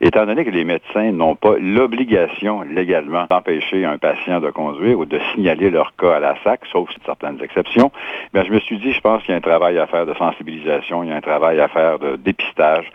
étant donné que les médecins n'ont pas l'obligation légalement d'empêcher un patient de conduire ou de signaler leur cas à la SAC, sauf certaines exceptions, bien, je me suis dit, je pense qu'il y a un travail à faire de sensibilisation, il y a un travail à faire de dépistage.